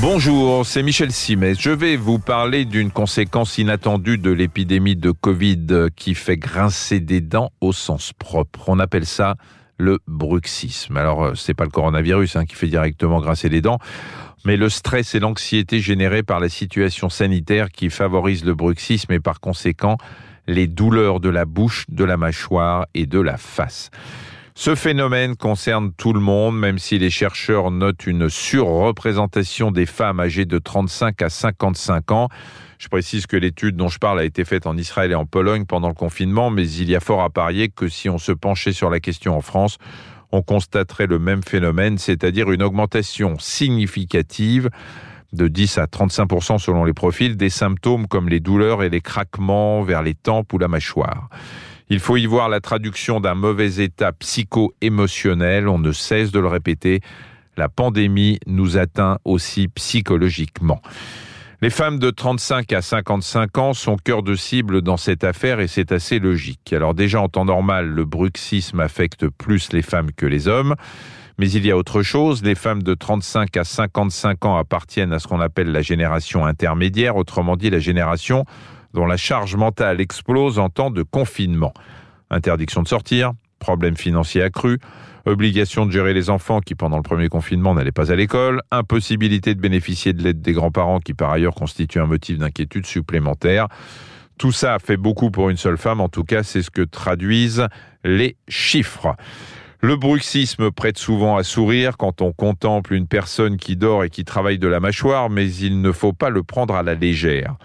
Bonjour, c'est Michel Simet. Je vais vous parler d'une conséquence inattendue de l'épidémie de Covid qui fait grincer des dents au sens propre. On appelle ça le bruxisme. Alors, euh, c'est pas le coronavirus hein, qui fait directement grincer les dents, mais le stress et l'anxiété générés par la situation sanitaire qui favorise le bruxisme et par conséquent les douleurs de la bouche, de la mâchoire et de la face. Ce phénomène concerne tout le monde, même si les chercheurs notent une surreprésentation des femmes âgées de 35 à 55 ans. Je précise que l'étude dont je parle a été faite en Israël et en Pologne pendant le confinement, mais il y a fort à parier que si on se penchait sur la question en France, on constaterait le même phénomène, c'est-à-dire une augmentation significative de 10 à 35% selon les profils des symptômes comme les douleurs et les craquements vers les tempes ou la mâchoire. Il faut y voir la traduction d'un mauvais état psycho-émotionnel, on ne cesse de le répéter, la pandémie nous atteint aussi psychologiquement. Les femmes de 35 à 55 ans sont cœur de cible dans cette affaire et c'est assez logique. Alors déjà en temps normal, le bruxisme affecte plus les femmes que les hommes. Mais il y a autre chose, les femmes de 35 à 55 ans appartiennent à ce qu'on appelle la génération intermédiaire, autrement dit la génération dont la charge mentale explose en temps de confinement. Interdiction de sortir, problèmes financiers accrus, obligation de gérer les enfants qui pendant le premier confinement n'allaient pas à l'école, impossibilité de bénéficier de l'aide des grands-parents qui par ailleurs constitue un motif d'inquiétude supplémentaire. Tout ça fait beaucoup pour une seule femme, en tout cas c'est ce que traduisent les chiffres. Le bruxisme prête souvent à sourire quand on contemple une personne qui dort et qui travaille de la mâchoire, mais il ne faut pas le prendre à la légère.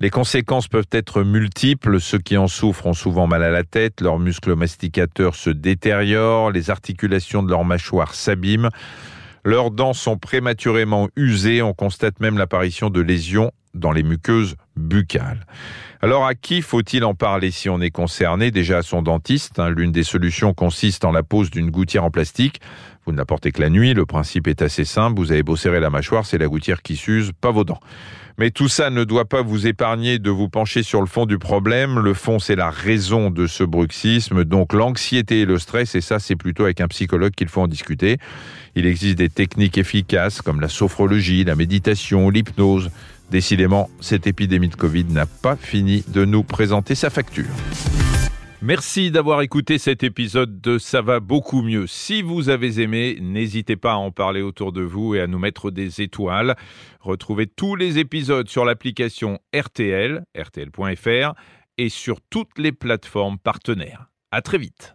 Les conséquences peuvent être multiples. Ceux qui en souffrent ont souvent mal à la tête, leurs muscles masticateurs se détériorent, les articulations de leur mâchoire s'abîment, leurs dents sont prématurément usées, on constate même l'apparition de lésions dans les muqueuses buccales. Alors à qui faut-il en parler si on est concerné Déjà à son dentiste. Hein? L'une des solutions consiste en la pose d'une gouttière en plastique. Vous ne la portez que la nuit. Le principe est assez simple. Vous avez beau serrer la mâchoire, c'est la gouttière qui s'use, pas vos dents. Mais tout ça ne doit pas vous épargner de vous pencher sur le fond du problème. Le fond, c'est la raison de ce bruxisme, donc l'anxiété et le stress, et ça, c'est plutôt avec un psychologue qu'il faut en discuter. Il existe des techniques efficaces comme la sophrologie, la méditation, l'hypnose. Décidément, cette épidémie de Covid n'a pas fini de nous présenter sa facture. Merci d'avoir écouté cet épisode de Ça va beaucoup mieux. Si vous avez aimé, n'hésitez pas à en parler autour de vous et à nous mettre des étoiles. Retrouvez tous les épisodes sur l'application RTL, rtl.fr et sur toutes les plateformes partenaires. À très vite.